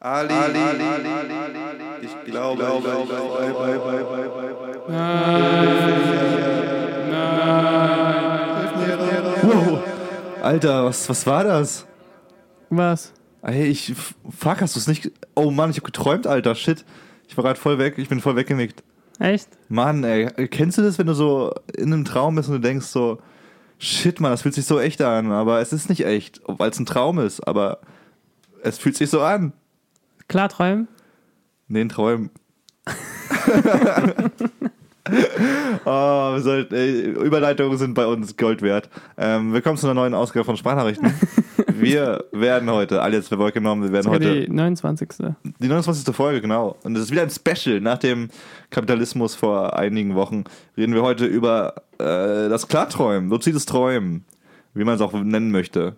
Ali, Ali, ich glaube, ich glaube, Wow. Alter, was, was war das? Was? Ey, ich, fuck, hast du es nicht, oh Mann, ich hab geträumt, Alter, shit. Ich war gerade voll weg, ich bin voll weggenickt. Echt? Mann, ey, kennst du das, wenn du so in einem Traum bist und du denkst so, shit, Mann, das fühlt sich so echt an, aber es ist nicht echt, weil es ein Traum ist, aber es fühlt sich so an. Klarträumen? Nee, ein Träumen. oh, sollten, ey, Überleitungen sind bei uns Gold wert. Ähm, willkommen zu einer neuen Ausgabe von Sprachnachrichten. wir werden heute, alle jetzt vorgenommen, wir werden heute die 29. die 29. Folge, genau. Und das ist wieder ein Special. Nach dem Kapitalismus vor einigen Wochen reden wir heute über äh, das Klarträumen, luzides Träumen, wie man es auch nennen möchte.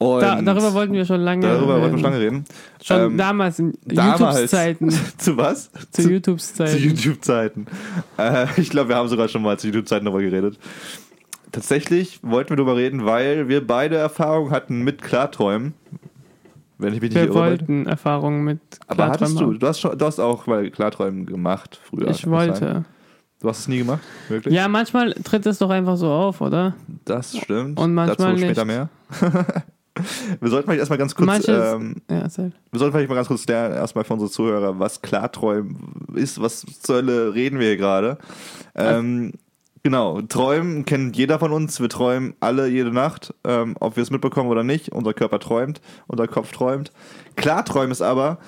Da, darüber wollten wir schon lange darüber wollten wir reden. schon lange reden. Schon Ähm, damals in. YouTube-Zeiten. Zu was? Zu Zu YouTube-Zeiten. YouTube-Zeiten. Äh, ich glaube, wir haben sogar schon mal zu YouTube-Zeiten darüber geredet. Tatsächlich wollten wir darüber reden, weil wir beide Erfahrung hatten mit Klarträumen. Wenn ich mich nicht Wir irre. wollten Erfahrungen mit Aber hattest du, Klarträumen du hast, schon, du hast auch mal Klarträumen gemacht früher. Ich das sein? wollte. Du hast es nie gemacht? Wirklich? Ja, manchmal tritt es doch einfach so auf, oder? Das stimmt. Und manchmal Dazu später nicht. mehr. wir sollten vielleicht erstmal ganz kurz, Manches- ähm, Ja, erzähl. wir sollten vielleicht mal ganz kurz lernen, erstmal für unsere Zuhörer, was Klarträumen ist, was zur Hölle reden wir hier gerade. Ähm, genau, Träumen kennt jeder von uns, wir träumen alle jede Nacht, ähm, ob wir es mitbekommen oder nicht. Unser Körper träumt, unser Kopf träumt. Klarträumen ist aber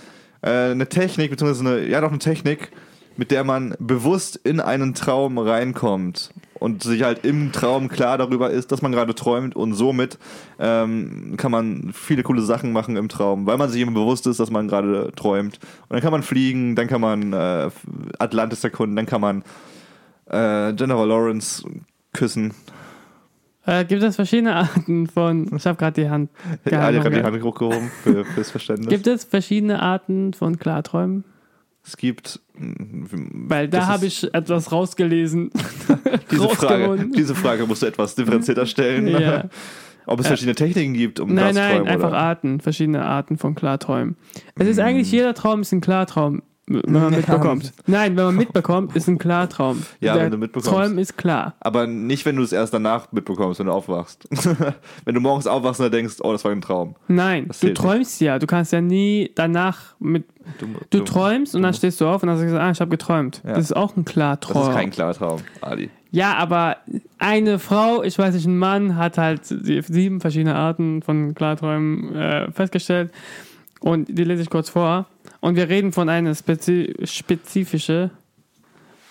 äh, eine Technik, beziehungsweise eine, ja doch eine Technik, mit der man bewusst in einen Traum reinkommt und sich halt im Traum klar darüber ist, dass man gerade träumt und somit ähm, kann man viele coole Sachen machen im Traum, weil man sich immer bewusst ist, dass man gerade träumt. Und dann kann man fliegen, dann kann man äh, Atlantis erkunden, dann kann man äh, Jennifer Lawrence küssen. Äh, gibt es verschiedene Arten von. Ich habe gerade die Hand. Ja, hat gerade die. Hand hochgehoben für, fürs Verständnis. Gibt es verschiedene Arten von Klarträumen? Es gibt mm, Weil da habe ich etwas rausgelesen. diese Frage, diese Frage musst du etwas differenzierter stellen. Ja. Ob es verschiedene Techniken gibt, um Nein, das zu nein, träumen, einfach oder? Arten, verschiedene Arten von Klarträumen. Es ist eigentlich jeder Traum ist ein Klartraum, wenn man mitbekommt. Nein, wenn man mitbekommt, ist ein Klartraum. Ja, Der wenn du mitbekommst. Träumen ist klar. Aber nicht, wenn du es erst danach mitbekommst, wenn du aufwachst. wenn du morgens aufwachst und dann denkst, oh, das war ein Traum. Nein, Das du zählt träumst ja. Du kannst ja nie danach mit. Du träumst und dann stehst du auf und dann sagst du, ah, ich habe geträumt. Das ist auch ein Das Klartraum. ist kein Klartraum, Adi. Ja, aber eine Frau, ich weiß nicht, ein Mann hat halt die sieben verschiedene Arten von Klarträumen äh, festgestellt. Und die lese ich kurz vor. Und wir reden von einer spezi spezifische.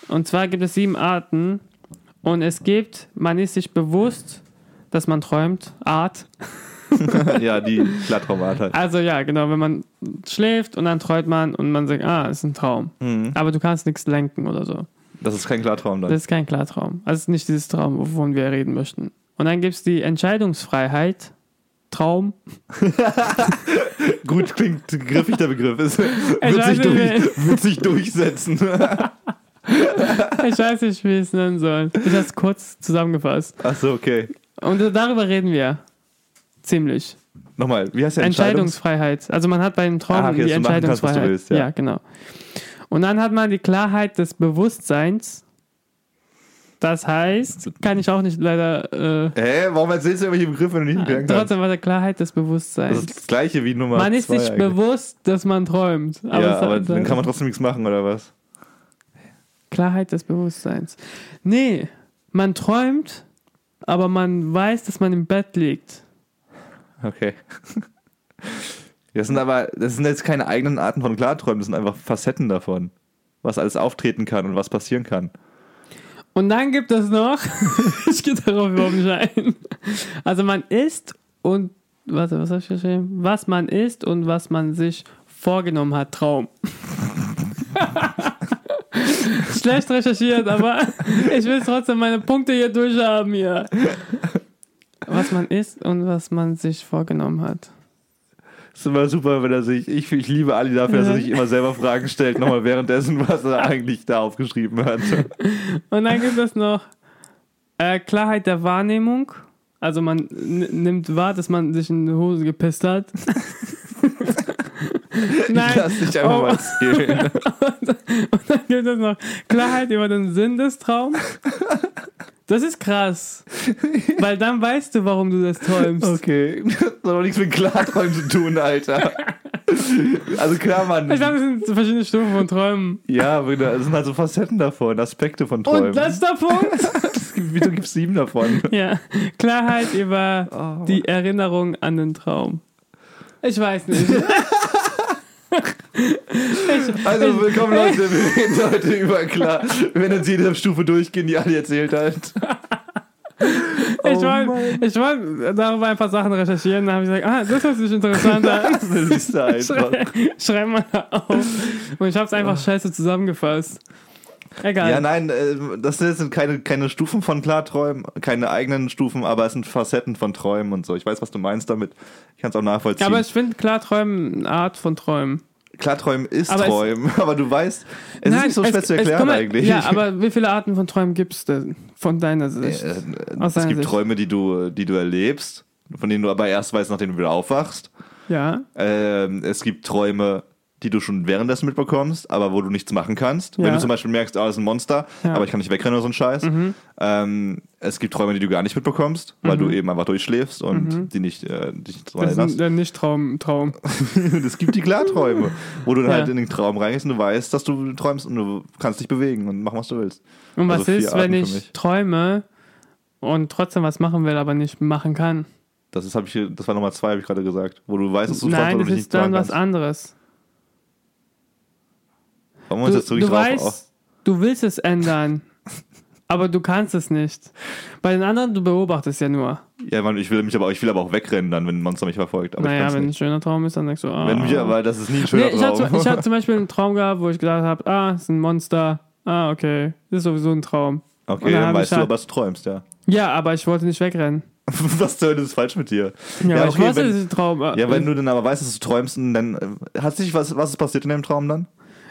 Und zwar gibt es sieben Arten. Und es gibt, man ist sich bewusst, dass man träumt. Art. ja, die Klartraumart halt. Also ja, genau, wenn man schläft und dann träumt man und man sagt, ah, ist ein Traum. Mhm. Aber du kannst nichts lenken oder so. Das ist kein Klartraum dann. Das ist kein Klartraum. Also es ist nicht dieses Traum, wovon wir reden möchten. Und dann gibt es die Entscheidungsfreiheit. Traum. Gut klingt griffig der Begriff. Es wird, sich durch, wird sich durchsetzen. Ich weiß nicht, wie ich es nennen soll. Ich habe es kurz zusammengefasst. Achso, okay. Und darüber reden wir. Ziemlich. Nochmal, wie heißt der Entscheidungs Entscheidungsfreiheit. Also man hat bei dem Traum Ah, okay, die machen kannst, Entscheidungsfreiheit. willst, ja. ja, genau. Und dann hat man die Klarheit des Bewusstseins. Das heißt, kann ich auch nicht leider. Äh, Hä, warum erzählst du irgendwelche Begriffe, wenn du nicht erklären kannst? trotzdem war der Klarheit des Das Bewusstseins. ist das gleiche wie Nummer man ist sich eigentlich. bewusst, dass man träumt. ja, es- aber dann kann man trotzdem nichts machen, oder was? Klarheit des Bewusstseins. Nee, man träumt, aber man weiß, dass man im Bett liegt. Okay. Das sind aber, das sind jetzt keine eigenen Arten von Klarträumen, das sind einfach Facetten davon. Was alles auftreten kann und was passieren kann. Und dann gibt es noch, ich gehe darauf überhaupt nicht ein. Also man isst und, warte, was habe ich geschrieben? Was man isst und was man sich vorgenommen hat, Traum. Schlecht recherchiert, aber ich will trotzdem meine Punkte hier durchhaben hier. Was man isst und was man sich vorgenommen hat. Ist immer super, wenn er sich, ich, ich liebe Ali dafür, dass er sich immer selber Fragen stellt, nochmal währenddessen, was er eigentlich da aufgeschrieben hat. Und dann gibt es noch äh, Klarheit der Wahrnehmung. Also man nimmt wahr, dass man sich in die Hose gepisst hat. Nein. Lass dich einfach Oh. mal erzählen. Und dann gibt es noch Klarheit über den Sinn des Traums. Das ist krass. Weil dann weißt du, warum du das träumst. Okay. Das hat aber nichts mit Klarträumen zu tun, Alter. Also klar, Mann. Ich glaube, das sind verschiedene Stufen von Träumen. Ja, aber das sind halt so Facetten davon, Aspekte von Träumen. Und letzter Punkt. Es gibt- Wieso gibt es sieben davon? Ja. Klarheit über Oh. die Erinnerung an den Traum. Ich weiß nicht. Also willkommen Leute, wir reden heute über klar. Wir werden jetzt jede Stufe durchgehen, die Ali erzählt hat. ich Oh wollte ich wollt darüber ein paar Sachen recherchieren. Dann habe ich gesagt, ah, das hört sich interessant an. Das du einfach. Schrei, schreib mal auf. Und ich habe es einfach scheiße zusammengefasst. Egal. Ja, nein, äh, das sind keine, keine Stufen von Klarträumen, keine eigenen Stufen, aber es sind Facetten von Träumen und so. Ich weiß, was du meinst damit. Ich kann es auch nachvollziehen. aber ich finde Klarträumen eine Art von Träumen. Klarträumen ist Aber es- Träumen, aber du weißt, es ist nicht so schwer zu erklären mal, eigentlich. Ja, aber wie viele Arten von Träumen gibt es denn von deiner Sicht? Äh, Aus es gibt Sicht. Träume, die du, die du erlebst, von denen du aber erst weißt, nachdem du wieder aufwachst. Ja. Ähm, es gibt Träume, die du schon währenddessen mitbekommst, aber wo du nichts machen kannst. Ja. Wenn du zum Beispiel merkst, ah, das ist ein Monster, Ja. Mhm. aber ich kann nicht wegrennen oder so ein Scheiß. Ähm, es gibt Träume, die du gar nicht mitbekommst, weil du eben einfach durchschläfst und die nicht, äh, dich nicht dran Mhm. Das ist erinnerst. der Nicht-Traum. Traum. Es gibt die Klarträume, wo du dann Ja. halt in den Traum reingehst und du weißt, dass du träumst und du kannst dich bewegen und machen, was du willst. Und was Also ist, wenn ich träume und trotzdem was machen will, aber nicht machen kann? Das, ist, hab ich, hier- das war Nummer zwei, habe ich gerade gesagt. Wo du weißt, dass du träumst, Nein, aber das du nicht ist dann was anderes. Warum uns Du, wirklich du weißt, auf? du willst es ändern, aber du kannst es nicht. Bei den anderen, du beobachtest ja nur. Ja, Mann, ich will mich aber, ich will aber auch wegrennen dann, wenn ein Monster mich verfolgt. Aber naja, wenn ein nicht. schöner Traum ist, dann denkst du, ah. Wenn mich, aber das ist nie ein schöner nee, ich hatte, Traum. ich hatte zum Beispiel einen Traum gehabt, wo ich gedacht habe, ah, ist ein Monster. Ah, okay. Das ist sowieso ein Traum. okay, dann dann weißt ich du halt- aber, du träumst, ja. Ja, aber ich wollte nicht wegrennen. Was zur Hölle ist falsch mit dir? Ja, Ja, okay, ich wusste, wenn- das ist ein Traum. Ja, wenn du dann aber weißt, dass du träumst, dann äh, hat sich was, was ist passiert in dem Traum dann?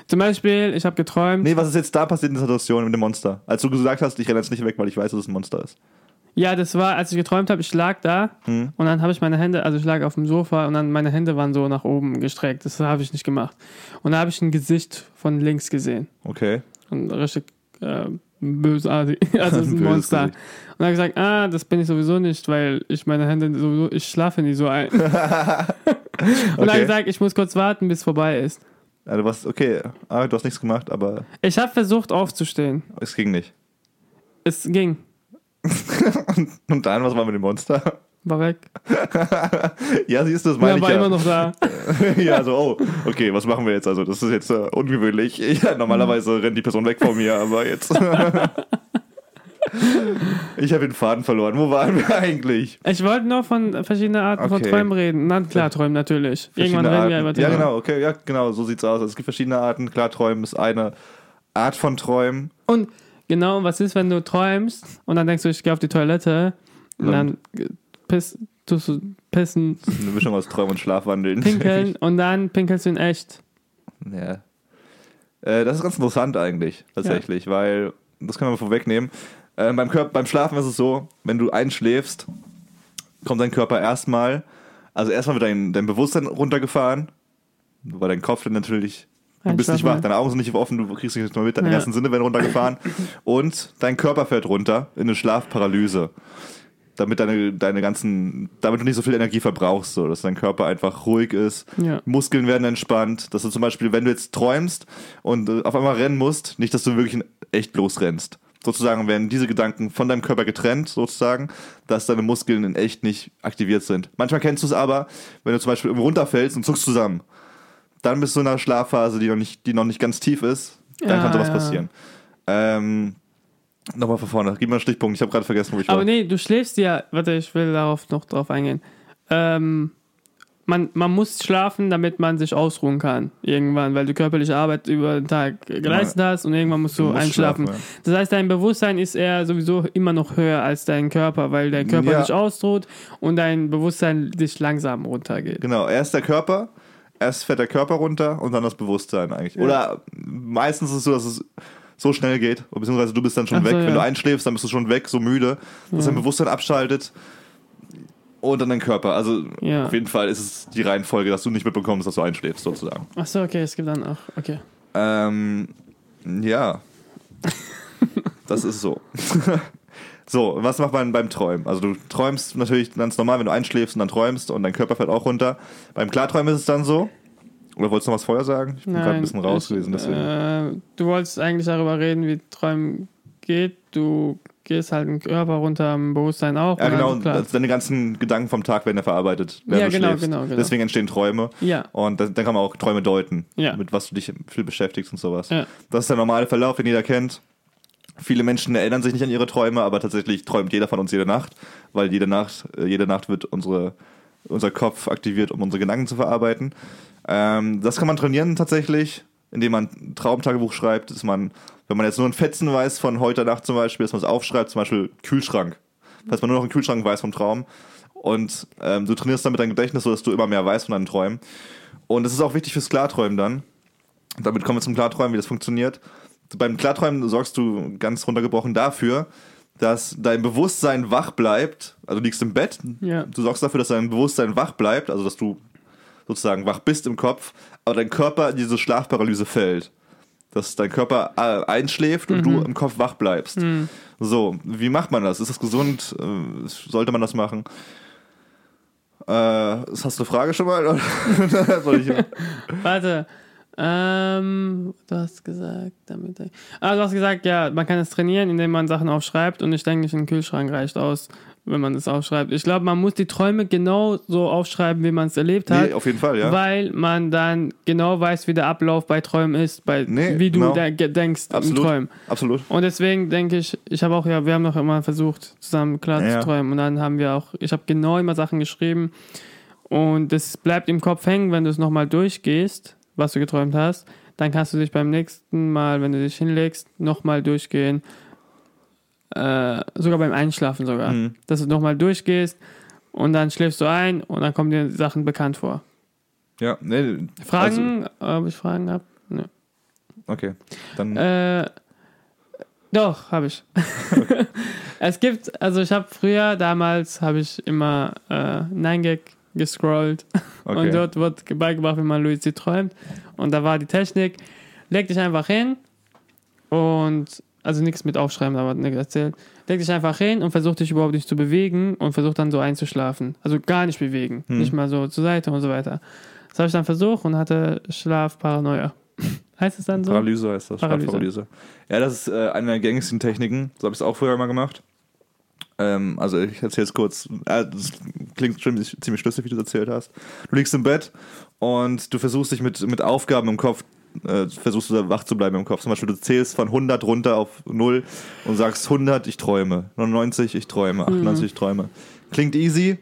Zum Beispiel, ich habe geträumt. Nee, was ist jetzt da passiert in der Situation mit dem Monster? Als du gesagt hast, ich renne jetzt nicht weg, weil ich weiß, dass es ein Monster ist. Ja, das war, als ich geträumt habe, ich lag da Hm. und dann habe ich meine Hände, also ich lag auf dem Sofa und dann meine Hände waren so nach oben gestreckt. Das habe ich nicht gemacht. Und da habe ich ein Gesicht von links gesehen. Okay. Und richtig äh, bösartig. Also ist ein Böses Monster. Gesicht. Und dann habe ich gesagt, ah, das bin ich sowieso nicht, weil ich meine Hände sowieso, ich schlafe nie so ein. und dann habe ich Okay. gesagt, ich muss kurz warten, bis es vorbei ist. Also was, okay, ah, du hast nichts gemacht, aber Ich habe versucht aufzustehen. es ging nicht. Es ging. Und dann, was war mit dem Monster? War weg. ja, siehst du, das Ja, meine ich war ja. immer noch da. ja, so, oh, okay, was machen wir jetzt? Also, das ist jetzt äh, ungewöhnlich. Ja, normalerweise rennt die Person weg von mir, aber jetzt. Ich habe den Faden verloren. Wo waren wir eigentlich? Ich wollte nur von verschiedenen Arten von Okay. Träumen reden. Na klar, Träumen natürlich. Irgendwann reden wir über Ja, Träume. genau, okay, ja, genau, so sieht's aus. Es gibt verschiedene Arten. Klar, Träumen ist eine Art von Träumen. Und genau, was ist, wenn du träumst und dann denkst du, ich gehe auf die Toilette und Und? dann piss, tust du pissen, eine Mischung aus Träumen und Schlafwandeln. pinkeln und dann pinkelst du in echt. Ja. Äh, das ist ganz interessant eigentlich, tatsächlich, weil, das können wir vorwegnehmen. Äh, beim, Körper, beim Schlafen ist es so, wenn du einschläfst, kommt dein Körper erstmal, also erstmal wird dein, dein Bewusstsein runtergefahren, weil dein Kopf dann natürlich, du bist nicht wach, deine Augen sind nicht offen, du kriegst nicht mehr mit, deine Ja. ersten Sinne werden runtergefahren und dein Körper fährt runter in eine Schlafparalyse. Damit deine, deine ganzen, damit du nicht so viel Energie verbrauchst, so, dass dein Körper einfach ruhig ist, Ja. Muskeln werden entspannt, dass du zum Beispiel, wenn du jetzt träumst und äh, auf einmal rennen musst, nicht, dass du wirklich echt losrennst. Sozusagen werden diese Gedanken von deinem Körper getrennt, sozusagen, dass deine Muskeln in echt nicht aktiviert sind. Manchmal kennst du es aber, wenn du zum Beispiel runterfällst und zuckst zusammen. Dann bist du in einer Schlafphase, die noch nicht, die noch nicht ganz tief ist. Dann Ja, kann sowas ja. passieren. Ähm, Nochmal von vorne, gib mir einen Stichpunkt. Ich habe gerade vergessen, wo ich Aber war. nee, du schläfst ja, warte, ich will darauf noch drauf eingehen. Ähm, man, man muss schlafen, damit man sich ausruhen kann. Irgendwann, weil du körperliche Arbeit über den Tag geleistet hast und irgendwann musst du, Du musst einschlafen. schlafen, Das heißt, dein Bewusstsein ist eher sowieso immer noch höher als dein Körper, weil dein Körper Ja. sich ausruht und dein Bewusstsein dich langsam runtergeht. Genau, erst der Körper, erst fährt der Körper runter und dann das Bewusstsein eigentlich. Oder meistens ist es so, dass es so schnell geht, beziehungsweise du bist dann schon so, weg. ja. Wenn du einschläfst, dann bist du schon weg, so müde, dass dein Bewusstsein abschaltet. Und dann dein Körper. Also Ja. auf jeden Fall ist es die Reihenfolge, dass du nicht mitbekommst, dass du einschläfst, sozusagen. Achso, okay, es gibt dann auch. Okay. Ähm, ja. das ist so. so, was macht man beim Träumen? Also du träumst natürlich ganz normal, wenn du einschläfst und dann träumst und dein Körper fällt auch runter. Beim Klarträumen ist es dann so. Oder wolltest du noch was vorher sagen? Ich bin gerade ein bisschen raus ich, gewesen, deswegen. Äh, du wolltest eigentlich darüber reden, wie Träumen geht. Du gehst halt im Körper runter, im Bewusstsein auch. ja, genau. Also deine ganzen Gedanken vom Tag werden ja verarbeitet, Ja, genau, schläfst. genau, genau. Deswegen entstehen Träume. Ja, Und dann, dann kann man auch Träume deuten, Ja. mit was du dich viel beschäftigst und sowas. Ja. Das ist der normale Verlauf, den jeder kennt. Viele Menschen erinnern sich nicht an ihre Träume, aber tatsächlich träumt jeder von uns jede Nacht, weil jede Nacht, äh, jede Nacht wird unsere, unser Kopf aktiviert, um unsere Gedanken zu verarbeiten. Ähm, das kann man trainieren tatsächlich, indem man ein Traumtagebuch schreibt, dass man, wenn man jetzt nur ein Fetzen weiß von heute Nacht zum Beispiel, dass man es aufschreibt, zum Beispiel Kühlschrank. Falls man nur noch einen Kühlschrank weiß vom Traum. Und ähm, du trainierst damit dein Gedächtnis, sodass du immer mehr weißt von deinen Träumen. Und das ist auch wichtig fürs Klarträumen dann. Damit kommen wir zum Klarträumen, wie das funktioniert. Beim Klarträumen sorgst du ganz runtergebrochen dafür, dass dein Bewusstsein wach bleibt. Also du liegst im Bett, Ja. du sorgst dafür, dass dein Bewusstsein wach bleibt, also dass du sozusagen wach bist im Kopf, aber dein Körper in diese Schlafparalyse fällt. Dass dein Körper äh, einschläft und du im Kopf wach bleibst. So, wie macht man das? Ist das gesund? Äh, Sollte man das machen? Äh, hast du eine Frage schon mal? Oder soll ich, warte. Ähm, du hast gesagt, damit. Ah, du hast gesagt, ja, man kann es trainieren, indem man Sachen aufschreibt und ich denke nicht, ein Kühlschrank reicht aus, wenn man es aufschreibt. Ich glaube, man muss die Träume genau so aufschreiben, wie man es erlebt hat. nee, auf jeden Fall, ja. Weil man dann genau weiß, wie der Ablauf bei Träumen ist, bei, Nee, wie du genau. de denkst im Absolut. Träumen. Absolut. Und deswegen denke ich, ich habe auch, ja, wir haben noch immer versucht, zusammen klar Ja. zu träumen. Und dann haben wir auch, ich habe genau immer Sachen geschrieben. Und das bleibt im Kopf hängen, wenn du es nochmal durchgehst, was du geträumt hast. Dann kannst du dich beim nächsten Mal, wenn du dich hinlegst, nochmal durchgehen. Äh, sogar beim Einschlafen sogar. Mhm. Dass du nochmal durchgehst und dann schläfst du ein und dann kommen dir Sachen bekannt vor. Ja, nee, Fragen, ob ich Fragen habe? Also, okay. Dann, Äh, doch, habe ich. es gibt, also ich habe früher, damals habe ich immer äh, 9gag gescrollt okay. und dort wird beigebracht, wie man Luigi träumt. Und da war die Technik, leg dich einfach hin und, also nichts mit aufschreiben, aber nichts erzählt. Leg dich einfach hin und versuch dich überhaupt nicht zu bewegen und versuch dann so einzuschlafen. Also gar nicht bewegen, Hm. nicht mal so zur Seite und so weiter. Das habe ich dann versucht und hatte Schlafparanoia. heißt es dann so? Paralyse heißt das, Paralyse. Schlafparalyse. Ja, das ist äh, eine der gängigsten Techniken. So habe ich es auch früher mal gemacht. Ähm, also ich erzähle es kurz. Äh, das klingt ziemlich, ziemlich schlüssig, wie du es erzählt hast. Du liegst im Bett und du versuchst dich mit, mit Aufgaben im Kopf, äh, versuchst du da wach zu bleiben im Kopf. Zum Beispiel du zählst von 100 runter auf 0 und sagst 100, ich träume. 99, ich träume. 98, ich träume. Klingt easy,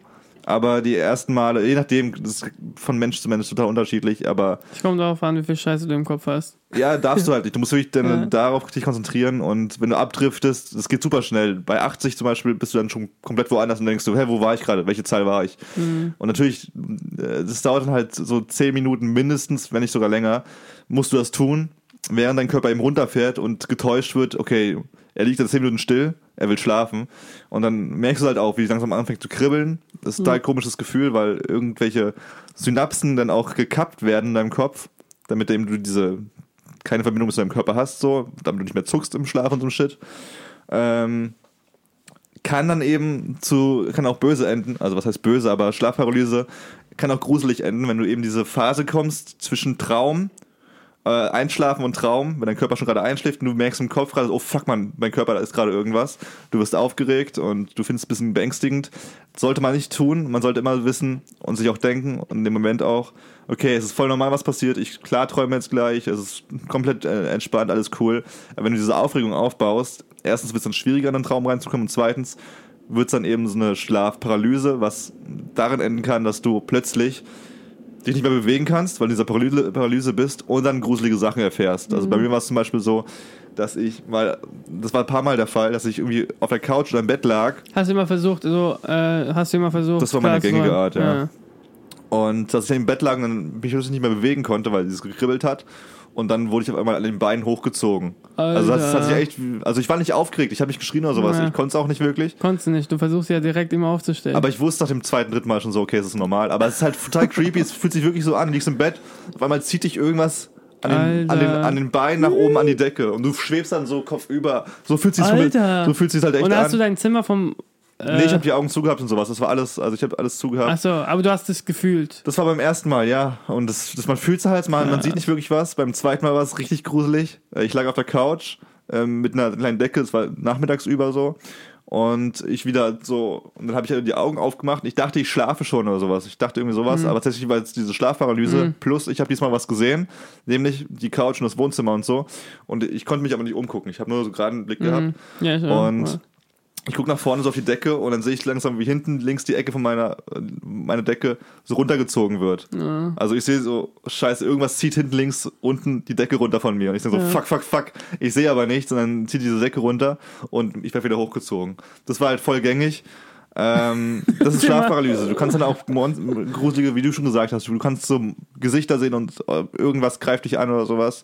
aber die ersten Male, je nachdem, das ist von Mensch zu Mensch total unterschiedlich, aber Ich komme darauf an, wie viel Scheiße du im Kopf hast. Ja, darfst du halt nicht. Du musst wirklich dann Ja. darauf dich konzentrieren und wenn du abdriftest, das geht super schnell. Bei 80 zum Beispiel bist du dann schon komplett woanders und denkst du, hä, wo war ich gerade? Welche Zahl war ich? Mhm. Und natürlich, äh, das dauert dann halt so 10 Minuten mindestens, wenn nicht sogar länger, musst du das tun, während dein Körper eben runterfährt und getäuscht wird, okay, er liegt dann 10 Minuten still, er will schlafen. Und dann merkst du halt auch, wie es langsam anfängt zu kribbeln. Das ist ein total komisches Gefühl, weil irgendwelche Synapsen dann auch gekappt werden in deinem Kopf, damit eben du diese keine Verbindung zu deinem Körper hast, so, damit du nicht mehr zuckst im Schlaf und so Shit. Ähm, kann dann eben zu, kann auch böse enden, also was heißt böse, aber Schlafparalyse kann auch gruselig enden, wenn du eben diese Phase kommst zwischen Traum, äh, Einschlafen und Traum, wenn dein Körper schon gerade einschläft und du merkst im Kopf gerade, oh fuck man, mein Körper, da ist gerade irgendwas. Du wirst aufgeregt und du findest es ein bisschen beängstigend. Sollte man nicht tun. Man sollte immer wissen und sich auch denken und in dem Moment auch, okay, es ist voll normal, was passiert. Ich klar träume jetzt gleich, es ist komplett äh, entspannt, alles cool. Aber wenn du diese Aufregung aufbaust, erstens wird es dann schwieriger, in den Traum reinzukommen und zweitens wird es dann eben so eine Schlafparalyse, was darin enden kann, dass du plötzlich dich nicht mehr bewegen kannst, weil du in dieser Paralyse, Paralyse bist und dann gruselige Sachen erfährst. Also bei mir war es zum Beispiel so, dass ich mal, das war ein paar Mal der Fall, dass ich irgendwie auf der Couch oder im Bett lag Hast du immer versucht, so, äh, hast du immer versucht, Das war meine gängige? Art, ja. Und dass ich im Bett lag und dann mich nicht mehr bewegen konnte, weil es gekribbelt hat. Und dann wurde ich auf einmal an den Beinen hochgezogen. Also das hat sich echt, also ich war nicht aufgeregt, ich habe nicht geschrien oder sowas, Ja. ich konnte es auch nicht wirklich. Konntest du nicht. Du versuchst ja direkt immer aufzustehen. Aber ich wusste nach dem zweiten, dritten Mal schon so, okay, es ist normal. Aber es ist halt total creepy, es fühlt sich wirklich so an, du liegst im Bett, auf einmal zieht dich irgendwas an den, an den, Alter. an den Beinen nach oben an die Decke und du schwebst dann so kopfüber. So fühlt sich Alter. so fühlt sich halt echt Und an. hast du dein Zimmer vom. Äh, nee, ich habe die Augen zugehabt und sowas. Das war alles, also ich habe alles zugehabt. Achso, aber du hast es gefühlt. Das war beim ersten Mal, ja. Und das, das man fühlt es halt, man, man sieht nicht wirklich was. Beim zweiten Mal war es richtig gruselig. Äh, Ich lag auf der Couch ähm, mit einer kleinen Decke, es war nachmittags über so. Und ich wieder so, und dann habe ich halt die Augen aufgemacht. Ich dachte, ich schlafe schon oder sowas. Ich dachte irgendwie sowas, aber tatsächlich war es diese Schlafparalyse. Plus, ich habe diesmal was gesehen, nämlich die Couch und das Wohnzimmer und so. Und ich konnte mich aber nicht umgucken. Ich habe nur so gerade einen Blick gehabt. Ja, ich auch. Und ich gucke nach vorne so auf die Decke und dann sehe ich langsam, wie hinten links die Ecke von meiner äh, meine Decke so runtergezogen wird. Also ich sehe so, scheiße, irgendwas zieht hinten links unten die Decke runter von mir. Und ich denke so, fuck, fuck, fuck. Ich sehe aber nichts und dann zieht diese Decke runter und ich werde wieder hochgezogen. Das war halt voll gängig. Ähm, das ist Schlafparalyse. Du kannst dann auch gruselige, wie du schon gesagt hast, du kannst so Gesichter sehen und äh, irgendwas greift dich an oder sowas.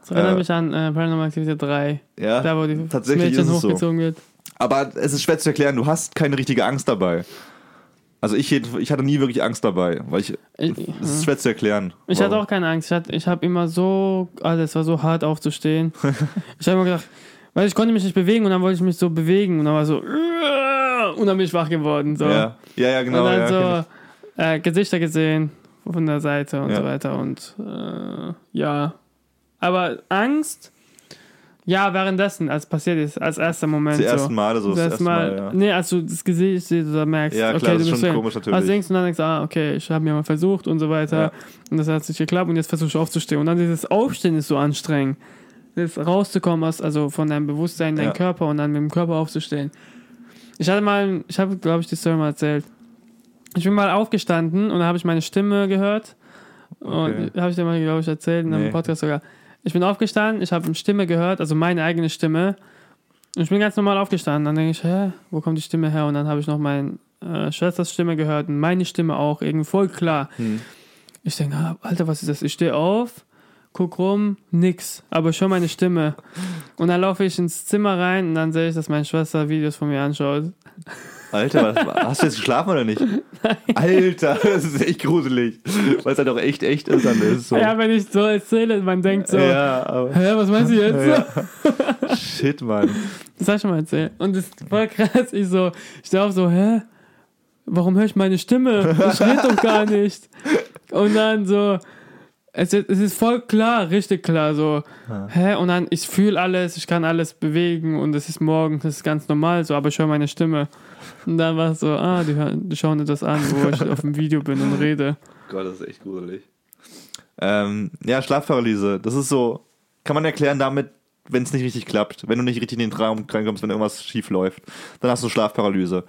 Das erinnert äh, mich an äh, Paranormal Activity 3. Ja, Da, wo die tatsächlich Mädchen ist es so. hochgezogen wird. Aber es ist schwer zu erklären, du hast keine richtige Angst dabei. Also ich, ich hatte nie wirklich Angst dabei, weil ich, Ich, es ist schwer zu erklären. ich hatte auch keine Angst. Ich, hatte- ich habe immer so, also es war so hart aufzustehen. ich habe immer gedacht, weil ich konnte mich nicht bewegen und dann wollte ich mich so bewegen und dann war so, und dann bin ich wach geworden. So. Ja, ja, ja genau. und dann Ja, so äh, Gesichter gesehen von der Seite und Ja. so weiter und äh, ja. Aber Angst, ja, währenddessen, als passiert ist, als erster Moment. Die so. ersten Male, so das, das erste Mal, Mal, ja. nee, als du das Gesicht siehst oder merkst, Ja, klar, okay, das du ist bist schon komisch natürlich. Also denkst und dann denkst du, ah, okay, ich habe mir mal versucht und so weiter Ja. und das hat nicht geklappt und jetzt versuchst du aufzustehen und dann dieses Aufstehen ist so anstrengend. Das rauszukommen aus, also von deinem Bewusstsein in deinen Ja. Körper und dann mit dem Körper aufzustehen. Ich hatte mal, ich habe, glaube ich, die Story mal erzählt. Ich bin mal aufgestanden und da habe ich meine Stimme gehört. Okay. Und habe ich dir mal, glaube ich, erzählt in einem Nee. Podcast sogar. Ich bin aufgestanden, ich habe eine Stimme gehört, also meine eigene Stimme. Und ich bin ganz normal aufgestanden. Dann denke ich, hä, wo kommt die Stimme her? Und dann habe ich noch meine äh, Schwesters Stimme gehört und meine Stimme auch, irgendwie voll klar. Hm. Ich denke, ah, Alter, was ist das? Ich stehe auf, guck rum, nix, aber schon meine Stimme. Und dann laufe ich ins Zimmer rein und dann sehe ich, dass meine Schwester Videos von mir anschaut. Alter, was, hast du jetzt geschlafen oder nicht? Alter, das ist echt gruselig. Weil es halt auch echt, echt ist dann ist. So. Ja, wenn ich so erzähle, man denkt so, ja, aber, hä, was meinst du jetzt? ja. Shit, Mann. Das hab ich schon mal erzählt. Und das ist voll krass. Ich so, ich auf so, hä? Warum höre ich meine Stimme? Ich rede doch gar nicht. Und dann so, es ist, es ist voll klar, richtig klar, so, hä? Und dann, ich fühle alles, ich kann alles bewegen und es ist morgen, das ist ganz normal so, aber ich höre meine Stimme. Und dann war es so, ah, die, hören, die schauen dir das an, wo ich auf dem Video bin und rede. Gott, das ist echt gruselig. Ähm, ja, Schlafparalyse. Das ist so, kann man erklären damit, wenn es nicht richtig klappt, wenn du nicht richtig in den Traum reinkommst, wenn irgendwas schief läuft, dann hast du Schlafparalyse.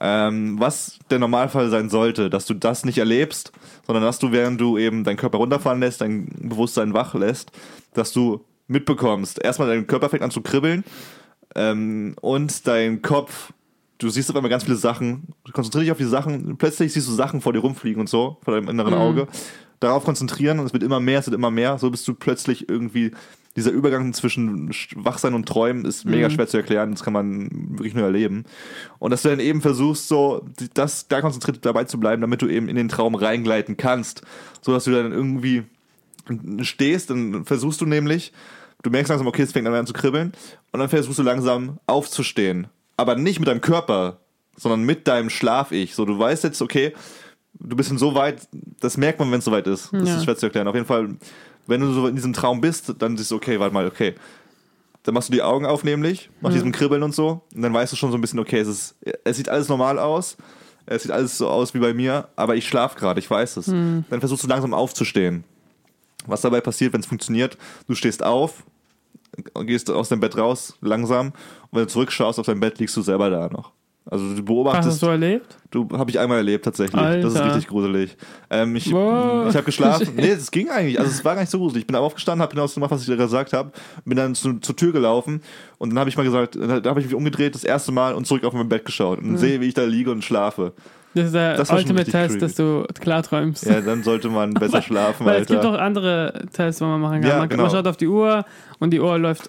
Ähm, was der Normalfall sein sollte, dass du das nicht erlebst, sondern dass du, während du eben deinen Körper runterfahren lässt, dein Bewusstsein wach lässt, dass du mitbekommst, erstmal dein Körper fängt an zu kribbeln ähm, und dein Kopf, du siehst auf einmal ganz viele Sachen, du konzentrierst dich auf die Sachen, plötzlich siehst du Sachen vor dir rumfliegen und so, vor deinem inneren Mhm. Auge. Darauf konzentrieren und es wird immer mehr, es wird immer mehr, so bist du plötzlich irgendwie, dieser Übergang zwischen Sch- Wachsein und Träumen ist mega Mhm. schwer zu erklären, das kann man wirklich nur erleben. Und dass du dann eben versuchst, so, das, da konzentriert dabei zu bleiben, damit du eben in den Traum reingleiten kannst, so dass du dann irgendwie stehst, dann versuchst du nämlich, du merkst langsam, okay, es fängt an zu kribbeln und dann versuchst du langsam aufzustehen. Aber nicht mit deinem Körper, sondern mit deinem Schlaf-Ich. So, du weißt jetzt, okay, du bist so weit, das merkt man, wenn es soweit ist. Das Ja. ist schwer zu erklären. Auf jeden Fall, wenn du so in diesem Traum bist, dann siehst du, okay, warte mal, okay. Dann machst du die Augen auf, nämlich, nach diesem Kribbeln und so. Und dann weißt du schon so ein bisschen, okay, es, ist, es sieht alles normal aus. Es sieht alles so aus wie bei mir, aber ich schlafe gerade, ich weiß es. Dann versuchst du langsam aufzustehen. Was dabei passiert, wenn es funktioniert, du stehst auf, gehst aus dem Bett raus, langsam, und wenn du zurückschaust auf dein Bett, liegst du selber da noch. Also du Hast du beobachtest, so erlebt? du habe ich einmal erlebt tatsächlich. Das ist Alter. richtig gruselig. Ähm, ich Wow. ich habe geschlafen. Nee, es ging eigentlich. Also es war gar nicht so gruselig. Ich bin aufgestanden, habe genau das gemacht, was ich dir gesagt habe. Bin dann zu, zur Tür gelaufen und dann habe ich mal gesagt, da habe ich mich umgedreht das erste Mal und zurück auf mein Bett geschaut und sehe, wie ich da liege und schlafe. Das ist der Das Ultimate Test, dass du klarträumst. Ja, dann sollte man besser schlafen, Weil es gibt Alter. auch andere Tests, wo man machen kann. Ja, man, genau. man schaut auf die Uhr und die Uhr läuft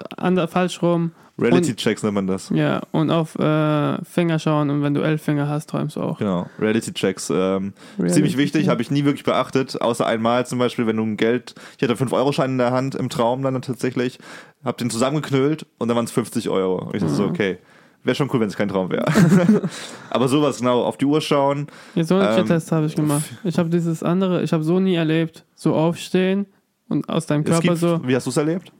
falsch rum. Reality-Checks nennt man das. Ja, und auf äh, Finger schauen und wenn du elf Finger hast, träumst du auch. Genau, Reality-Checks. Ähm, Reality ziemlich wichtig, habe ich nie wirklich beachtet, außer einmal zum Beispiel, wenn du ein Geld, ich hatte 5-Euro-Schein in der Hand im Traum dann tatsächlich, hab den zusammengeknüllt und dann waren es 50 Euro. Und ich dachte so, Mhm. okay, wäre schon cool, wenn es kein Traum wäre. Aber sowas, genau, auf die Uhr schauen. Ja, so einen Ähm, Test habe ich gemacht. Ich habe dieses andere, ich habe so nie erlebt, so aufstehen und aus deinem Körper gibt, so. Wie hast du es erlebt?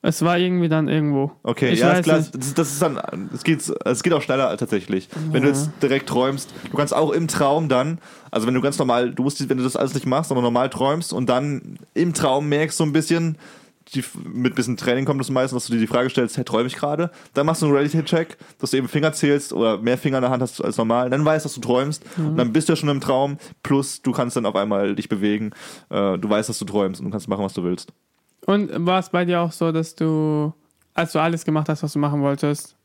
Es war irgendwie dann irgendwo. Okay, Ich ja, weiß ist klar. Das, das ist dann, es geht, es geht auch schneller tatsächlich. Wenn du Ja. jetzt direkt träumst, du kannst auch im Traum dann, also wenn du ganz normal, du musst, wenn du das alles nicht machst, aber normal träumst und dann im Traum merkst so ein bisschen, die, mit bisschen Training kommt es meistens, dass du dir die Frage stellst, hey, träume ich gerade? Dann machst du einen Reality-Check, dass du eben Finger zählst oder mehr Finger in der Hand hast als normal, dann weißt, dass du träumst und dann bist du ja schon im Traum, plus du kannst dann auf einmal dich bewegen, äh, du weißt, dass du träumst und du kannst machen, was du willst. Und war es bei dir auch so, dass du, als du alles gemacht hast, was du machen wolltest,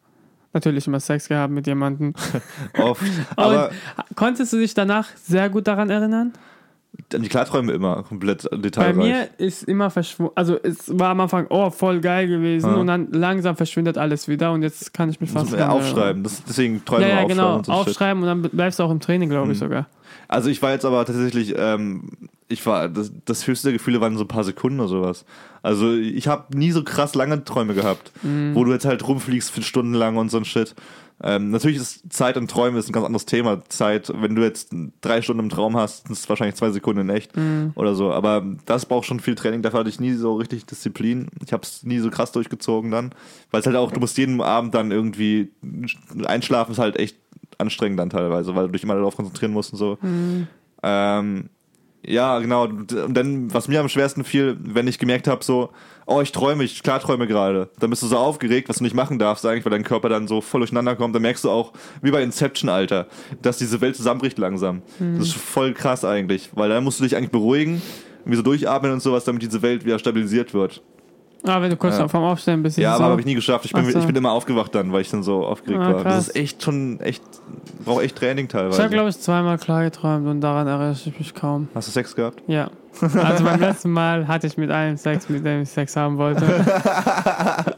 natürlich immer Sex gehabt mit jemandem, Oft. Aber konntest du dich danach sehr gut daran erinnern? An die Klarträume immer komplett Bei detailreich. mir ist immer verschwunden, also es war am Anfang, oh, voll geil gewesen Ja. und dann langsam verschwindet alles wieder und jetzt kann ich mich fast ja nicht mehr- aufschreiben. Das, deswegen träumen Ja, ja, aufschreiben genau, und so ein Shit. aufschreiben und dann bleibst du auch im Training, glaube ich Mhm. sogar. Also ich war jetzt aber tatsächlich, ähm, ich war, das, das höchste der Gefühle waren so ein paar Sekunden oder sowas. Also ich habe nie so krass lange Träume gehabt, Mhm. wo du jetzt halt rumfliegst für Stunden lang und so ein Shit. Ähm, natürlich ist Zeit und Träume ist ein ganz anderes Thema. Zeit, wenn du jetzt drei Stunden im Traum hast, sind es wahrscheinlich zwei Sekunden in echt Mhm. oder so. Aber das braucht schon viel Training. Dafür hatte ich nie so richtig Disziplin. Ich habe es nie so krass durchgezogen dann, weil es halt auch, du musst jeden Abend dann irgendwie einschlafen ist halt echt anstrengend dann teilweise, weil du dich immer darauf konzentrieren musst und so. Ähm, ja, genau. Und dann, was mir am schwersten fiel, wenn ich gemerkt habe, so, oh, ich träume, ich klarträume gerade. Dann bist du so aufgeregt, was du nicht machen darfst eigentlich, weil dein Körper dann so voll durcheinander kommt. Dann merkst du auch, wie bei Inception, Alter, dass diese Welt zusammenbricht langsam. Das ist voll krass eigentlich, weil dann musst du dich eigentlich beruhigen, wie so durchatmen und sowas, damit diese Welt wieder stabilisiert wird. Ah, wenn du kurz Ja. vorm Aufstehen bist. ist Ja, aber so. habe ich nie geschafft. Ich bin, so. ich bin immer aufgewacht dann, weil ich dann so aufgeregt Ah, war. Das ist echt schon, echt, braucht echt Training Ich teilweise. habe, glaube ich, zweimal klar geträumt und daran erinnere ich mich kaum. Hast du Sex gehabt? Ja. Also beim letzten Mal hatte ich mit einem Sex, mit dem ich Sex haben wollte.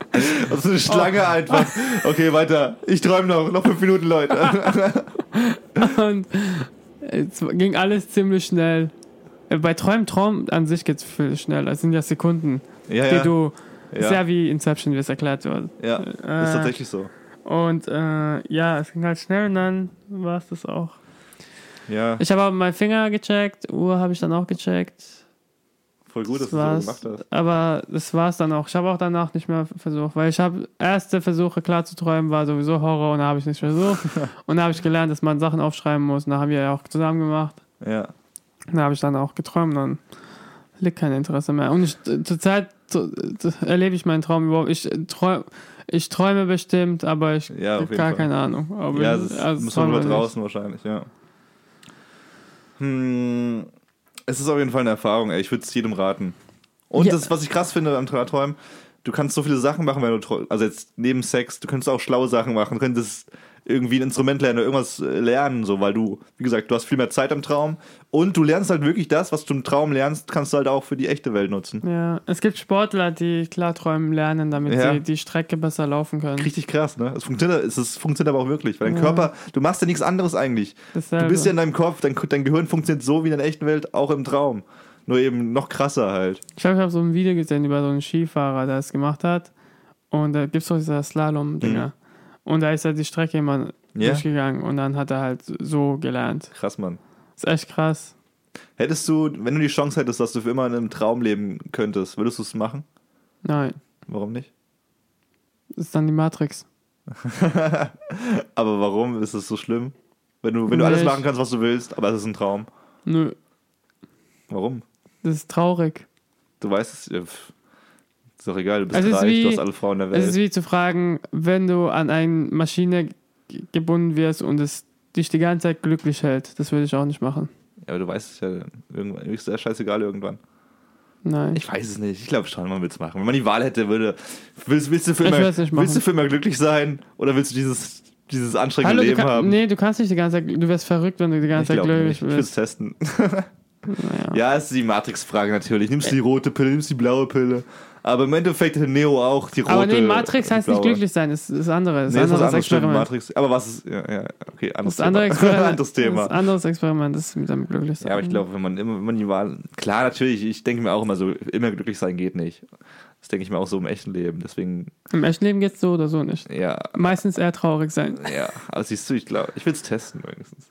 Das ist eine Schlange einfach. Okay, weiter. Ich träume noch. Noch fünf Minuten, Leute. Und es ging alles ziemlich schnell. Äh, Bei Träumen, Traum an sich geht es viel schneller. Es sind ja Sekunden, Ja, die ja. du. Ist ja. ja wie Inception, wie es erklärt wird. ja. Äh, Ist tatsächlich so. Und äh, ja, es ging halt schnell und dann war es das auch. Ja, Ich habe meinen Finger gecheckt, Uhr habe ich dann auch gecheckt. voll gut, dass Das du so gemacht hast. Aber das war es dann auch. Ich habe auch danach nicht mehr versucht, weil ich habe erste Versuche klar zu träumen, war sowieso Horror und da habe ich nicht versucht. und da habe ich gelernt, dass man Sachen aufschreiben muss. Und da haben wir ja auch zusammen gemacht. Ja. Da habe ich dann auch geträumt, dann liegt kein Interesse mehr. Und ich, äh, zurzeit zu- zu- erlebe ich meinen Traum überhaupt. Ich, äh, träum, ich träume bestimmt, aber ich Ja, habe gar Fall. keine Ahnung. Ob Ja, ich, das also muss man träume über nicht. draußen wahrscheinlich, ja. Hm, es ist auf jeden Fall eine Erfahrung, ey. Ich würde es jedem raten. Und Ja. das, was ich krass finde am Träumen, du kannst so viele Sachen machen, wenn du träumst. Also jetzt neben Sex, du könntest auch schlaue Sachen machen. Du könntest irgendwie ein Instrument lernen oder irgendwas äh, lernen, so, weil du, wie gesagt, du hast viel mehr Zeit im Traum und du lernst halt wirklich das, was du im Traum lernst, kannst du halt auch für die echte Welt nutzen. Ja, es gibt Sportler, die Klarträumen lernen, damit Ja. sie die Strecke besser laufen können. Richtig krass, ne? Es funktioniert, es ist- funktioniert aber auch wirklich, weil dein Ja. Körper, du machst ja nichts anderes eigentlich. Du Dasselbe. bist ja in deinem Kopf, dein, dein Gehirn funktioniert so wie in der echten Welt, auch im Traum. Nur eben noch krasser halt. Ich glaube, ich habe so ein Video gesehen über so einen Skifahrer, der es gemacht hat. Und da gibt es doch diese Slalom-Dinger. Und da ist er die Strecke immer. Ja? durchgegangen und dann hat er halt so gelernt. Krass, Mann. ist echt krass. Hättest du, wenn du die Chance hättest, dass du für immer in einem Traum leben könntest, würdest du es machen? Nein, Warum nicht? das ist dann die Matrix. Aber warum ist es so schlimm? Wenn du, wenn du alles Nicht. machen kannst, was du willst, aber es ist ein Traum. Nö, Warum? das ist traurig. Du weißt es, pff, ist doch egal, du bist ist reich, wie- du hast alle Frauen der Es ist Welt. wie zu fragen, wenn du an eine Maschine gebunden wirst und es dich die ganze Zeit glücklich hält. Das würde ich auch nicht machen. Ja, aber du weißt es ja irgendwann, ist ja scheißegal irgendwann. Nein. Ich weiß es nicht. Ich glaube schon, man will es machen. Wenn man die Wahl hätte, würde. Willst, willst, du für Ich immer, willst du für immer glücklich sein? Oder willst du dieses dieses anstrengende Hallo, Leben kann, haben. nee, du kannst nicht die ganze Zeit, du wirst verrückt, wenn du die ich ganze Zeit glaube glücklich nicht. Ich will es testen. Ja, es ist die Matrix-Frage natürlich. Nimmst du die rote Pille, nimmst du die blaue Pille. Aber im Endeffekt hat Neo auch die rote. Aber nee, Matrix heißt nicht glücklich sein, das ist das andere. Das Nee, ist das ein ist was anderes anderes. Stimmt, Experiment. Matrix. Aber was ist. Ja, ja, okay, anderes Das andere Thema. Experiment. anderes Das Thema. ist ein anderes Experiment, das ist mit dem glücklich sein. Ja, aber ich glaube, wenn man immer, wenn man die Wahl. Klar, natürlich, ich denke mir auch immer so, immer glücklich sein geht nicht. Das denke ich mir auch so im echten Leben. Deswegen, Im echten Leben geht's so oder so nicht. ja, Meistens eher traurig sein. ja. Aber siehst du, ich glaube, ich will es testen wenigstens.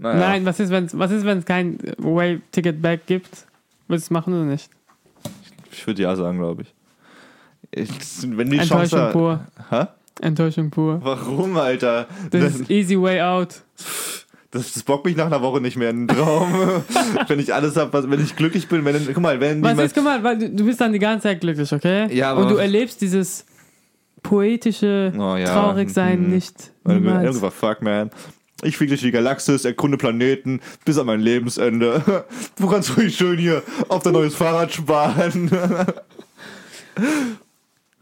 Naja. Nein, was ist, wenn es was ist, wenn es kein Way-Ticket-Back gibt? Willst du es machen oder nicht? Ich würde ja sagen, glaube ich. ich. Wenn die Chance Enttäuschung pur. Hä? Enttäuschung pur. Warum, Alter? Das Das, ist easy way out. das, das bockt mich nach einer Woche nicht mehr in den Traum. wenn ich alles habe, wenn ich glücklich bin, wenn, guck mal, wenn Was ist, guck mal, weil du, du bist dann die ganze Zeit glücklich, okay? Ja, aber- Und du erlebst dieses poetische Oh, ja. Traurigsein Mhm. nicht. Niemals. Irgendwas, fuck, man. Ich fliege durch die Galaxis, erkunde Planeten bis an mein Lebensende. Du kannst ruhig schön hier auf dein neues Fahrrad sparen.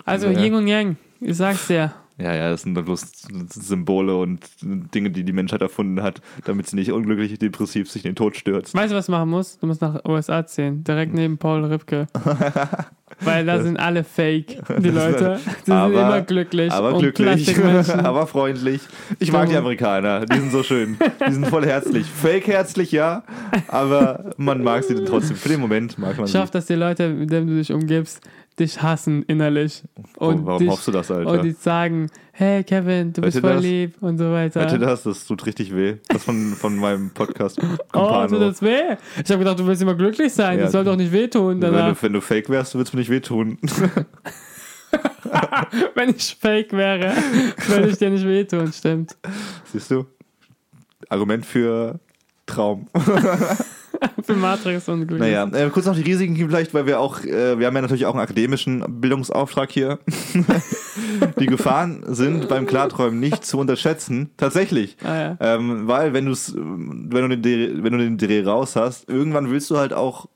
Also Ja. Yin und Yang, ich sag's dir. Ja, ja, das sind doch bloß Symbole und Dinge, die die Menschheit erfunden hat, damit sie nicht unglücklich, depressiv sich in den Tod stürzt. Weißt du, was du machen musst? Du musst nach USA ziehen, direkt neben Paul Ripke. Weil da sind alle fake, die Leute. Die sind Aber- immer glücklich. Aber und glücklich, aber freundlich. Ich mag die Amerikaner, die sind so schön. Die sind voll herzlich. Fake herzlich, ja, aber man mag sie trotzdem. Für den Moment mag man sie. Schaff, dass die Leute, mit denen du dich umgibst, dich hassen innerlich. Und Warum dich, hoffst du das, Alter? Und die sagen, hey Kevin, du Hört bist voll das? lieb und so weiter. Ihr das? Das tut richtig weh. Das von, von meinem Podcast. Oh, tut das weh? Ich habe gedacht, du willst immer glücklich sein. Ja. Das soll doch nicht wehtun wenn, du, wenn du fake wärst, würdest du mir nicht wehtun. Wenn ich fake wäre, würde ich dir nicht wehtun, stimmt. Siehst du? Argument für Traum. Für Matrix und glücklich. Naja, äh, kurz noch die Risiken vielleicht, weil wir auch, äh, wir haben ja natürlich auch einen akademischen Bildungsauftrag hier. die Gefahren sind beim Klarträumen nicht zu unterschätzen. Tatsächlich. Ah, ja. Ähm, weil wenn, du's, wenn, du den Dreh, wenn du den Dreh raus hast, irgendwann willst du halt auch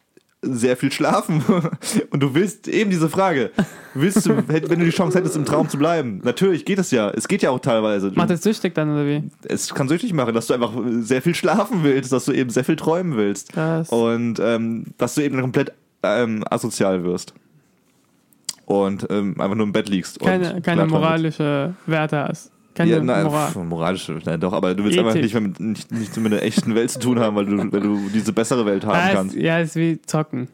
sehr viel schlafen. Und du willst eben diese Frage, willst du, wenn du die Chance hättest, im Traum zu bleiben? Natürlich geht es ja. Es geht ja auch teilweise. Macht das süchtig dann oder wie? es kann süchtig machen, dass du einfach sehr viel schlafen willst, dass du eben sehr viel träumen willst. Krass. Und ähm, dass du eben komplett ähm, asozial wirst. Und ähm, einfach nur im Bett liegst. Keine, keine moralische Werte hast. Keine ja, na, Moral. pf, moralisch, na, doch, aber du willst einfach Ethik. nicht, mehr mit, nicht, nicht mit der echten Welt zu tun haben, weil du, weil du diese bessere Welt haben Ja, ist, kannst. ja, ist wie zocken.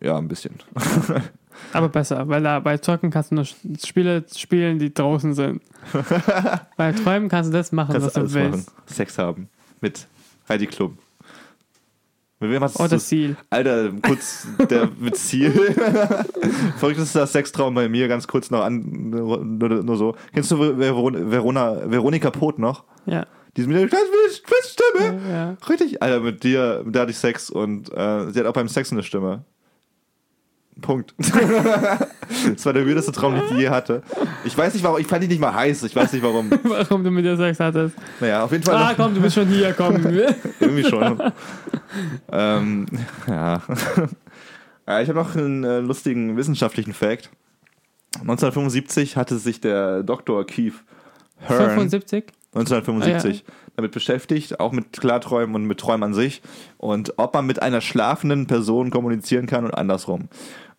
Ja, ein bisschen. Aber besser, weil da bei Zocken kannst du nur Spiele spielen, die draußen sind. bei Träumen kannst du das machen, Kannst was du willst. machen. Sex haben. Mit Heidi Klum. Wem Oder du Ziel. Alter, kurz der mit Ziel. Verrücktester Sextraum bei mir, ganz kurz noch an, nur, nur so. Kennst du Veron- Verona, Veronika Pot noch? Ja. Die ist mit der Stimme. ja. Richtig, Alter, mit dir, mit der hatte ich Sex und äh, sie hat auch beim Sex eine Stimme. Punkt. das war der weirdeste Traum, den ich je hatte. Ich weiß nicht warum, ich fand die nicht mal heiß, ich weiß nicht warum. Warum du mit dir Sex hattest. Naja, auf jeden Fall Ah, komm, du bist schon hier, komm. irgendwie schon. ähm, ja. ja. Ich habe noch einen äh, lustigen wissenschaftlichen Fact. 1975 hatte sich der Dr. Keith Hearn 75? 1975 Ah, damit beschäftigt, auch mit Klarträumen und mit Träumen an sich und ob man mit einer schlafenden Person kommunizieren kann und andersrum.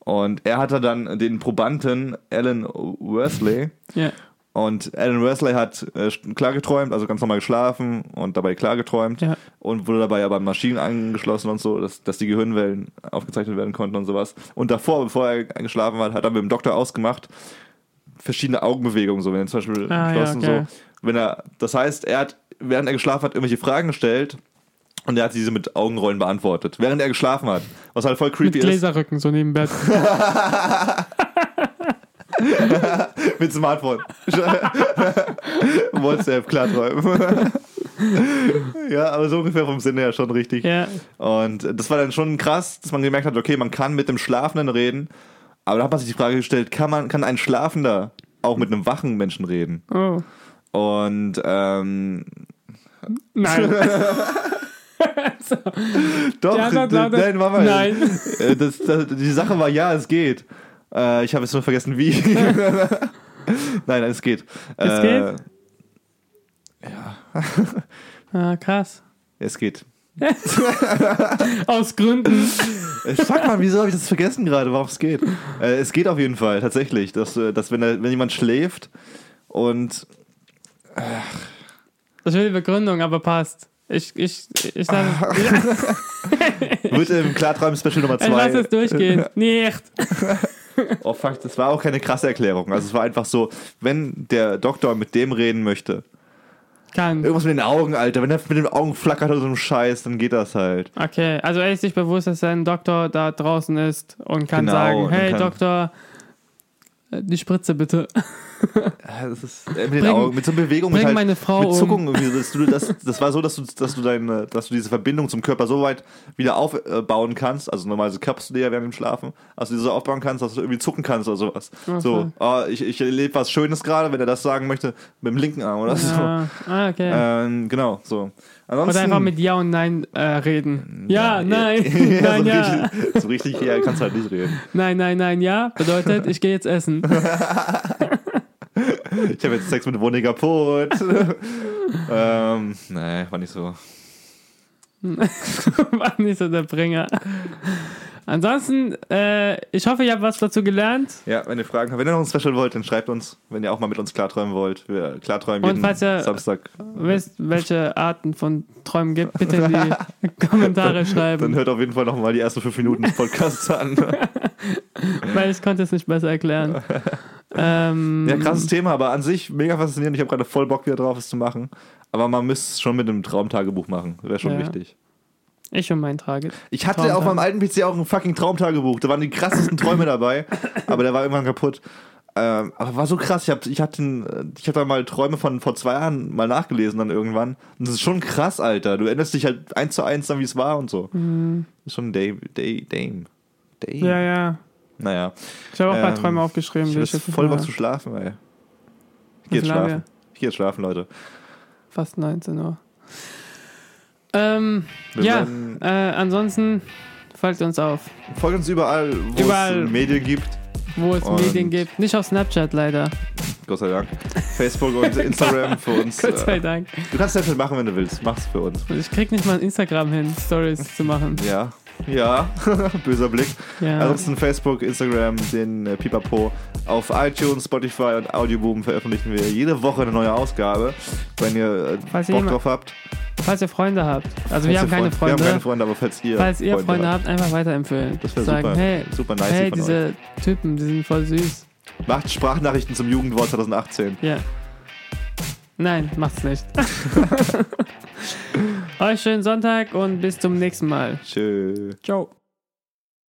Und er hatte dann den Probanden Alan Worsley Ja. und Alan Worsley hat äh, klar geträumt, also ganz normal geschlafen und dabei klar geträumt Ja. und wurde dabei aber an Maschinen angeschlossen und so, dass, dass die Gehirnwellen aufgezeichnet werden konnten und sowas. Und davor, bevor er geschlafen hat, hat er mit dem Doktor ausgemacht, verschiedene Augenbewegungen, so wenn er zum Beispiel Ah, ja, geschlossen okay. so. Wenn er, das heißt, er hat, während er geschlafen hat, irgendwelche Fragen gestellt und er hat diese mit Augenrollen beantwortet, während er geschlafen hat. Was halt voll Mit creepy ist. Gläserrücken, so neben Bett. Mit Smartphone. WhatsApp, Klarträumen. ja, aber so ungefähr vom Sinne her schon richtig. Ja. Und das war dann schon krass, dass man gemerkt hat, okay, man kann mit dem Schlafenden reden, aber da hat man sich die Frage gestellt, kann man, kann ein Schlafender auch mit einem wachen Menschen reden? Oh. Und ähm, Nein. doch, Die Antwort lautet, nein, Mama, nein. äh, Das, das, die Sache war, ja, es geht. Äh, ich habe jetzt nur vergessen, wie. Nein, es geht. Es äh, geht? Ah, krass. Es geht. Aus Gründen. Äh, Fuck mal, wieso habe ich das vergessen gerade, warum es geht? Äh, es geht auf jeden Fall, tatsächlich. Dass, äh, dass wenn, wenn jemand schläft und Das will die Begründung, aber passt. Ich, ich, ich, lasse, wird im Klarträumen-Special Nummer ich lasse 2. es durchgehen. Nicht. Oh fuck, das war auch keine krasse Erklärung. Also es war einfach so, wenn der Doktor mit dem reden möchte, Kann. irgendwas mit den Augen, Alter, wenn er mit den Augen flackert oder so ein Scheiß, dann geht das halt. Okay, also er ist sich bewusst, dass sein Doktor da draußen ist und kann Genau, sagen, hey kann- Doktor, die Spritze bitte. Ja, Das ist äh, mit den Bring- Augen, mit so einer Bewegung, mit, halt, meine Frau mit um. Zuckung. irgendwie, dass du, das, das war so, dass du, dass du deine, dass du diese Verbindung zum Körper so weit wieder aufbauen kannst. Also normalerweise kappst du dir ja während dem Schlafen, also die so aufbauen kannst, dass du irgendwie zucken kannst oder sowas. Okay. So, oh, ich, ich erlebe was Schönes gerade, wenn er das sagen möchte, mit dem linken Arm oder so. Ja. Ah, okay. Ähm, genau, so. Oder Ansonsten, einfach mit Ja und Nein äh, reden. Ja, nein, ja, nein, so, ja. Richtig, so richtig, ja, kannst halt nicht reden. Nein, nein, nein, ja. Bedeutet, ich gehe jetzt essen. Ich habe jetzt Sex mit Wohnung kaputt. ähm, nee, war nicht so. War nicht so der Bringer. Ansonsten, äh, ich hoffe, ihr habt was dazu gelernt. Ja, wenn ihr Fragen habt, wenn ihr noch ein Special wollt, dann schreibt uns, wenn ihr auch mal mit uns klarträumen wollt. Wir klarträumen Und jeden falls ihr- Samstag. Wisst, welche Arten von Träumen gibt, bitte in die Kommentare Dann schreiben, hört auf jeden Fall noch mal die ersten fünf Minuten des Podcasts an. weil ich konnte es nicht besser erklären. ähm, ja, krasses Thema, aber an sich mega faszinierend. Ich habe gerade voll Bock wieder drauf, es zu machen. Aber man müsste es schon mit einem Traumtagebuch machen. Wäre schon Ja. wichtig. Ich und mein Trage. Ich hatte Traumtag- auf meinem alten PC auch ein fucking Traumtagebuch. Da waren die krassesten Träume dabei, aber der war irgendwann kaputt. Ähm, aber war so krass. Ich habe ich hatte, ein- ich hatte mal Träume von vor zwei Jahren mal nachgelesen dann irgendwann. Und das ist schon krass, Alter. Du erinnerst dich halt eins zu eins an, wie es war und so. Mhm. Ist schon Dame. Dame. Dame. Dame. Ja, ja. Naja. Ich habe auch ein paar Ähm, Träume aufgeschrieben. Ich jetzt jetzt voll mehr- zu schlafen, ey. Ich gehe jetzt schlafen. Ich gehe jetzt schlafen, Leute. Fast 19 Uhr. Ähm, ja, äh, ansonsten folgt uns auf, Folgt uns überall, wo Überall. es Medien gibt. wo es Und- Medien gibt. Nicht auf Snapchat leider. Gott sei Dank. Facebook und Instagram für uns. Gott sei äh, Dank. Du kannst Snapchat machen, wenn du willst. Mach's für uns. Ich krieg nicht mal Instagram hin, Stories zu machen. Ja. Ja. Böser Blick. Ja. Ansonsten Facebook, Instagram, den äh, Pipapo. Auf iTunes, Spotify und Audioboom veröffentlichen wir jede Woche eine neue Ausgabe. Wenn ihr äh, Bock drauf habt. Falls ihr Freunde habt. Also Falls wir haben keine Freund- Freunde. Wir haben keine Freunde, aber falls ihr Falls ihr Freunde habt, einfach weiterempfehlen. Das wär Sagen, super. hey, Super nice hey, von diese Typen, die sind voll süß. Macht Sprachnachrichten zum Jugendwort 2018. Ja. Nein, macht's nicht. Euch schönen Sonntag und bis zum nächsten Mal. Tschö. Ciao.